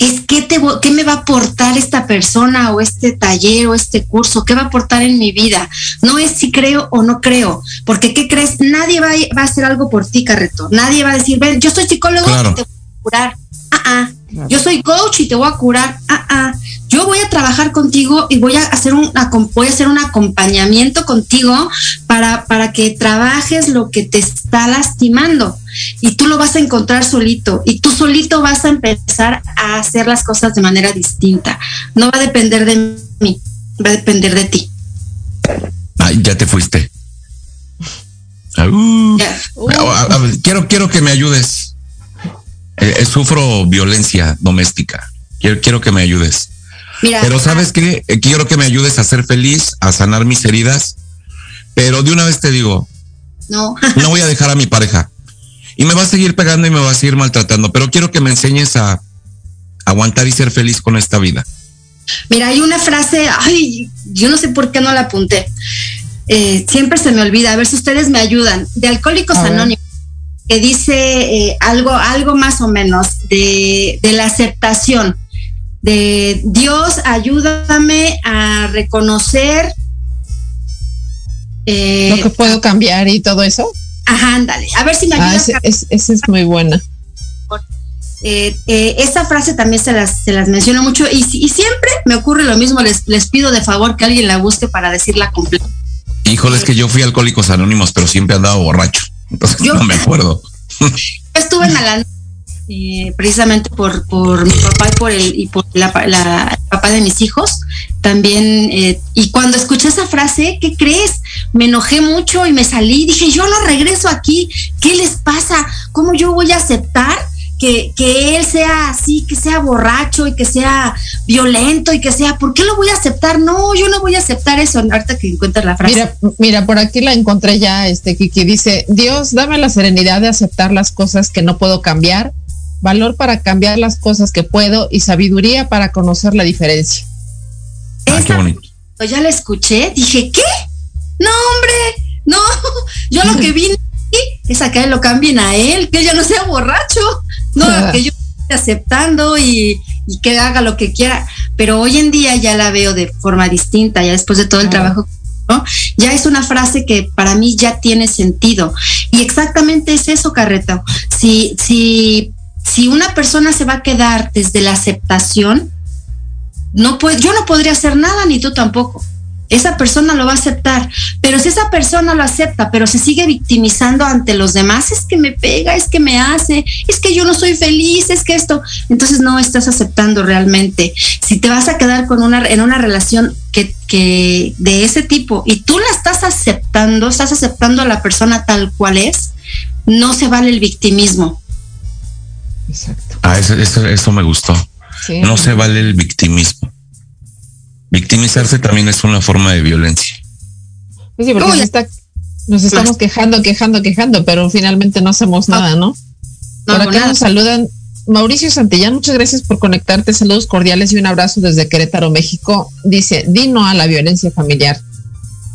es qué, te, qué me va a aportar esta persona o este taller o este curso, qué va a aportar en mi vida. No es si creo o no creo, porque ¿qué crees? Nadie va a, va a hacer algo por ti, Carreto. Nadie va a decir, ven, yo soy psicólogo y te voy a curar. Ah, ah. Yo soy coach y te voy a curar. Ah, ah yo voy a trabajar contigo y voy a hacer un, voy a hacer un acompañamiento contigo para, para que trabajes lo que te está lastimando y tú lo vas a encontrar solito y tú solito vas a empezar a hacer las cosas de manera distinta. No va a depender de mí, va a depender de ti. Ay, ya te fuiste. quiero, quiero que me ayudes. Eh, eh, sufro violencia doméstica. Quiero, quiero que me ayudes. Pero sabes qué, eh, quiero que me ayudes a ser feliz, a sanar mis heridas, pero de una vez te digo, no, no voy a dejar a mi pareja. Y me va a seguir pegando y me va a seguir maltratando, pero quiero que me enseñes a aguantar y ser feliz con esta vida. Mira, hay una frase, ay, yo no sé por qué no la apunté. Eh, siempre se me olvida, a ver si ustedes me ayudan, de Alcohólicos Anónimos, que dice eh, algo, algo más o menos de, de la aceptación de Dios, ayúdame a reconocer eh, lo que puedo cambiar y todo eso. Ajá, ándale. A ver si me ah, ayudas. esa es, muy buena. Eh, eh, esa frase también se las, se las menciono mucho y, y, siempre me ocurre lo mismo. Les, les pido de favor que alguien la busque para decirla completa. Híjole, es que yo fui alcohólicos anónimos, pero siempre andaba borracho. Entonces no me acuerdo. estuve en la eh, precisamente por, por mi papá y por el, y por la, papá de mis hijos también. Eh, y cuando escuché esa frase, ¿qué crees? Me enojé mucho y me salí. Dije, yo no regreso aquí. ¿Qué les pasa? ¿Cómo yo voy a aceptar que, que, él sea así, que sea borracho y que sea violento y que sea, ¿por qué lo voy a aceptar? No, yo no voy a aceptar eso. Ahorita que encuentras la frase. Mira, mira, por aquí la encontré ya, este Kiki dice, Dios, dame la serenidad de aceptar las cosas que no puedo cambiar valor para cambiar las cosas que puedo y sabiduría para conocer la diferencia. Ah, qué bonito. Ya la escuché, dije, ¿qué? No, hombre, no, yo lo que vine es que lo cambien a él, que ella no sea borracho, no, que yo esté aceptando y, que haga lo que quiera, pero hoy en día ya la veo de forma distinta, ya después de todo el trabajo Ya es una frase que para mí ya tiene sentido. Y exactamente es eso, Carreta. Si, si, si una persona se va a quedar desde la aceptación, no puede, yo no podría hacer nada, ni tú tampoco esa persona lo va a aceptar. Pero si esa persona lo acepta, pero se sigue victimizando ante los demás, es que me pega, es que me hace, es que yo no soy feliz, es que esto, entonces no estás aceptando realmente. Si te vas a quedar con una, en una relación que, que de ese tipo y tú la estás aceptando, estás aceptando a la persona tal cual es, no se vale el victimismo. Exacto. Ah, eso, eso, me gustó. No se vale el victimismo. Victimizarse también es una forma de violencia. Sí, porque nos estamos quejando, quejando, quejando, pero finalmente no hacemos nada, ¿no? Por acá nos saludan Mauricio Santillán, muchas gracias por conectarte. Saludos cordiales y un abrazo desde Querétaro, México. Dice, dino a la violencia familiar.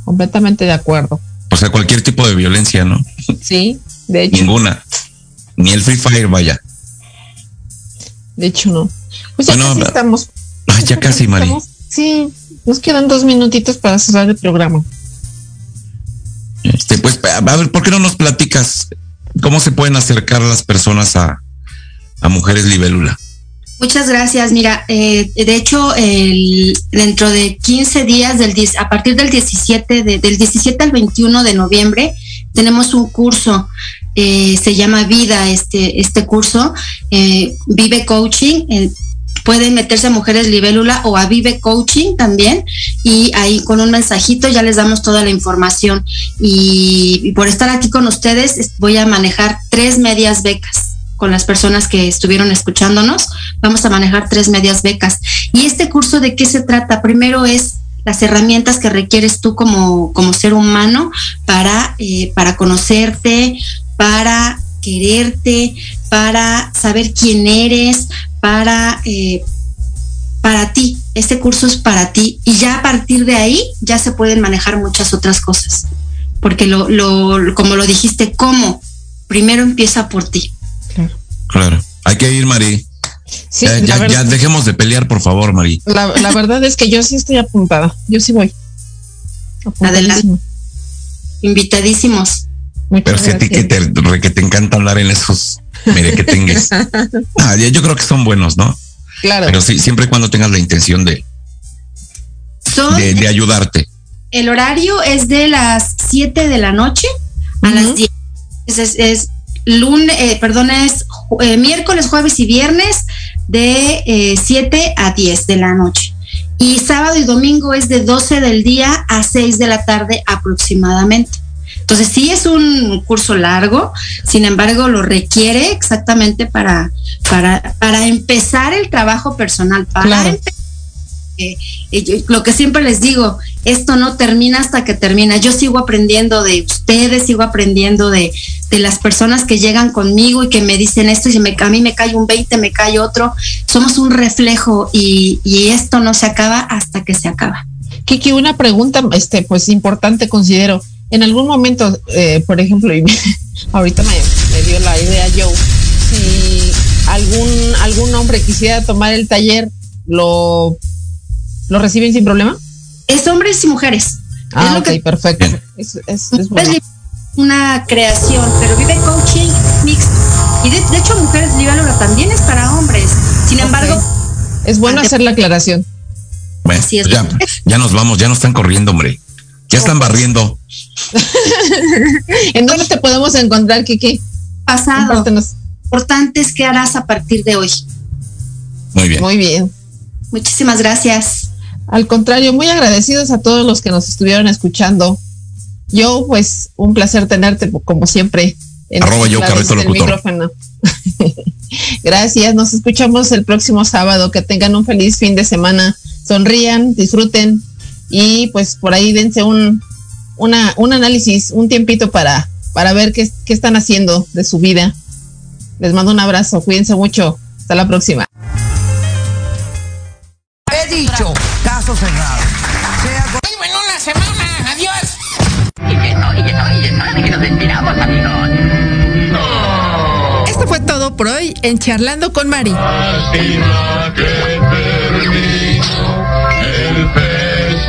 Completamente de acuerdo. O sea, cualquier tipo de violencia, ¿no? Sí, de hecho. Ninguna. Ni el Free Fire, vaya. De hecho, no. Pues ya casi estamos. ya casi, Mari. Sí, nos quedan dos minutitos para cerrar el programa. Este, pues, a ver, ¿por qué no nos platicas cómo se pueden acercar las personas a, Mujeres Libélula? Muchas gracias. Mira, eh, de hecho, el, dentro de 15 días, del, a partir del 17, del 17 al 21 de noviembre, tenemos un curso. Eh, se llama Vida este, este curso, eh, Vive Coaching pueden meterse a Mujeres Libélula o a Vive Coaching también y ahí con un mensajito ya les damos toda la información. Y, por estar aquí con ustedes voy a manejar tres medias becas con las personas que estuvieron escuchándonos. Vamos a manejar tres medias becas. ¿Y este curso de qué se trata? Primero es las herramientas que requieres tú como, como ser humano para, eh, para conocerte, para quererte, para saber quién eres, para, eh, para ti. Este curso es para ti. Y ya a partir de ahí ya se pueden manejar muchas otras cosas. Porque lo, lo, como lo dijiste, ¿cómo? Primero empieza por ti. Claro. Claro. Hay que ir, Mari. ya, dejemos de pelear, por favor, Mari. La, verdad es que yo sí estoy apuntada. Yo sí voy. Adelante. Invitadísimos. Pero si a ti que te, que te encanta hablar en esos mire que tengas. Ah, yo creo que son buenos, ¿no? Claro. Pero sí, siempre y cuando tengas la intención de, de, ayudarte. El horario es de las 7 de la noche a las 10. Es, lunes, eh, perdón, es eh, miércoles, jueves y viernes de 7 eh, a 10 de la noche. Y sábado y domingo es de 12 del día a 6 de la tarde aproximadamente. Entonces sí es un curso largo, sin embargo lo requiere exactamente para, para, para empezar el trabajo personal, para eh, eh, lo que siempre les digo, esto no termina hasta que termina. Yo sigo aprendiendo de ustedes, sigo aprendiendo de, las personas que llegan conmigo y que me dicen esto y me, a mí me cae un 20, me cae otro. Somos un reflejo y, y esto no se acaba hasta que se acaba. Kiki, una pregunta, este, pues importante considero en algún momento, eh, por ejemplo, y ahorita me, dio la idea Joe, si algún, algún hombre quisiera tomar el taller, ¿lo, lo reciben sin problema? Es hombres y mujeres. Ah, ok, perfecto. Es, una creación, pero vive coaching mixto. Y de, hecho, mujeres libélula también es para hombres. Sin embargo, es bueno hacer la aclaración. Bueno, ya, ya nos vamos, ya nos están corriendo, hombre. Ya están barriendo. ¿En dónde te podemos encontrar, Kiki? Pasado. Importantes que harás a partir de hoy. Muy bien. Muy bien. Muchísimas gracias. Al contrario, muy agradecidos a todos los que nos estuvieron escuchando. Yo, pues, un placer tenerte, como siempre. En Arroba yo, carreto locutor. Gracias, nos escuchamos el próximo sábado. Que tengan un feliz fin de semana. Sonrían, disfruten y pues por ahí dense un, una, un análisis, un tiempito para, para ver qué, qué están haciendo de su vida. Les mando un abrazo, cuídense mucho. Hasta la próxima. He dicho, caso cerrado. Muy bueno la semana, adiós. Y que no, y que no, y que no, y que nos estiramos, amigos. Esto fue todo por hoy en Charlando con Mari. Lástima que terminó el